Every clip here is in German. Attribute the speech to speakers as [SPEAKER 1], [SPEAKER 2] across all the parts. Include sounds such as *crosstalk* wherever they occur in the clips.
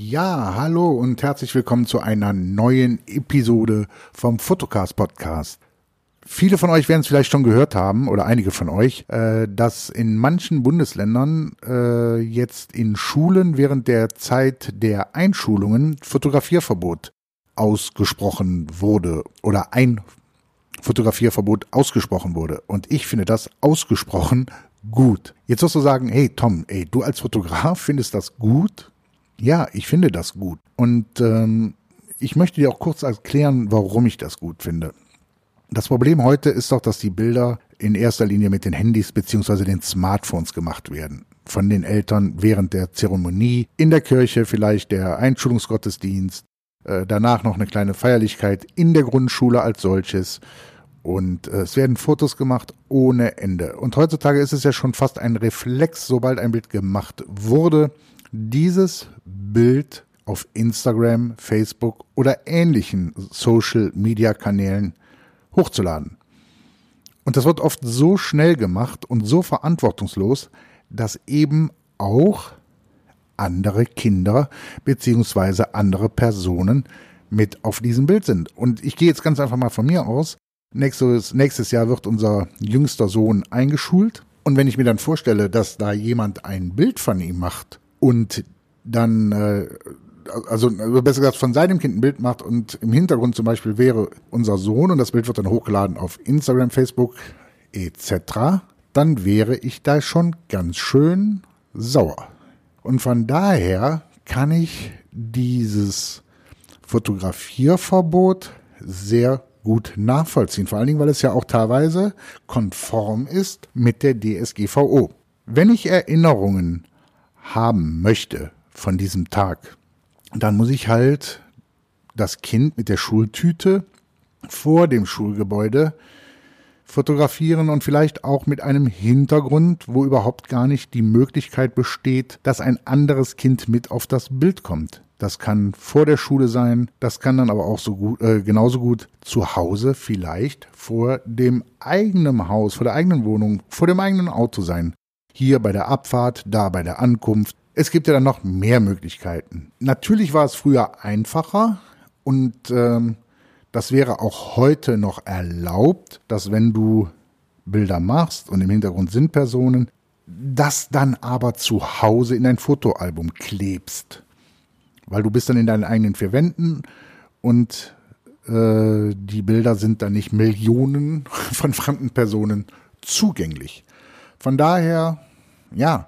[SPEAKER 1] Ja, hallo und herzlich willkommen zu einer neuen Episode vom Photocast Podcast. Viele von euch werden es vielleicht schon gehört haben, oder einige von euch, äh, dass in manchen Bundesländern äh, jetzt in Schulen während der Zeit der Einschulungen Fotografierverbot ausgesprochen wurde oder ein Fotografierverbot ausgesprochen wurde. Und ich finde das ausgesprochen gut. Jetzt wirst du sagen, hey Tom, ey, du als Fotograf findest das gut? Ja, ich finde das gut. Und ähm, ich möchte dir auch kurz erklären, warum ich das gut finde. Das Problem heute ist doch, dass die Bilder in erster Linie mit den Handys beziehungsweise den Smartphones gemacht werden. Von den Eltern während der Zeremonie, in der Kirche vielleicht der Einschulungsgottesdienst, äh, danach noch eine kleine Feierlichkeit in der Grundschule als solches. Und äh, es werden Fotos gemacht ohne Ende. Und heutzutage ist es ja schon fast ein Reflex, sobald ein Bild gemacht wurde, dieses Bild auf Instagram, Facebook oder ähnlichen Social-Media-Kanälen hochzuladen. Und das wird oft so schnell gemacht und so verantwortungslos, dass eben auch andere Kinder beziehungsweise andere Personen mit auf diesem Bild sind. Und ich gehe jetzt ganz einfach mal von mir aus. Nächstes, nächstes Jahr wird unser jüngster Sohn eingeschult. Und wenn ich mir dann vorstelle, dass da jemand ein Bild von ihm macht und dann, äh, also besser gesagt, von seinem Kind ein Bild macht und im Hintergrund zum Beispiel wäre unser Sohn und das Bild wird dann hochgeladen auf Instagram, Facebook etc., dann wäre ich da schon ganz schön sauer. Und von daher kann ich dieses Fotografierverbot sehr gut nachvollziehen. Vor allen Dingen, weil es ja auch teilweise konform ist mit der DSGVO. Wenn ich Erinnerungen haben möchte von diesem Tag, dann muss ich halt das Kind mit der Schultüte vor dem Schulgebäude fotografieren und vielleicht auch mit einem Hintergrund, wo überhaupt gar nicht die Möglichkeit besteht, dass ein anderes Kind mit auf das Bild kommt. Das kann vor der Schule sein, das kann dann aber auch so gut, äh, genauso gut zu Hause vielleicht vor dem eigenen Haus, vor der eigenen Wohnung, vor dem eigenen Auto sein. Hier bei der Abfahrt, da bei der Ankunft. Es gibt ja dann noch mehr Möglichkeiten. Natürlich war es früher einfacher und ähm, das wäre auch heute noch erlaubt, dass wenn du Bilder machst und im Hintergrund sind Personen, das dann aber zu Hause in ein Fotoalbum klebst. Weil du bist dann in deinen eigenen vier Wänden und äh, die Bilder sind dann nicht Millionen *laughs* von fremden Personen zugänglich. Von daher, ja,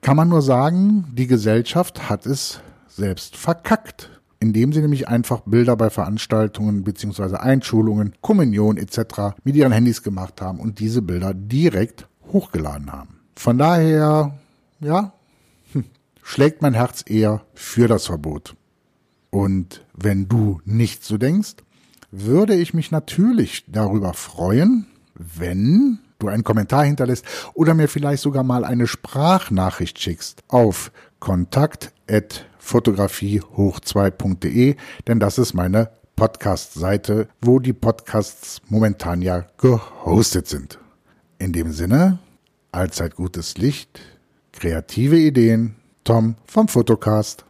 [SPEAKER 1] kann man nur sagen, die Gesellschaft hat es selbst verkackt indem sie nämlich einfach Bilder bei Veranstaltungen bzw. Einschulungen, Kommunion etc. mit ihren Handys gemacht haben und diese Bilder direkt hochgeladen haben. Von daher, ja, hm, schlägt mein Herz eher für das Verbot. Und wenn du nicht so denkst, würde ich mich natürlich darüber freuen, wenn du einen Kommentar hinterlässt oder mir vielleicht sogar mal eine Sprachnachricht schickst auf kontakt@fotografiehoch2.de, denn das ist meine Podcast-Seite, wo die Podcasts momentan ja gehostet sind. In dem Sinne, allzeit gutes Licht, kreative Ideen, Tom vom Fotocast.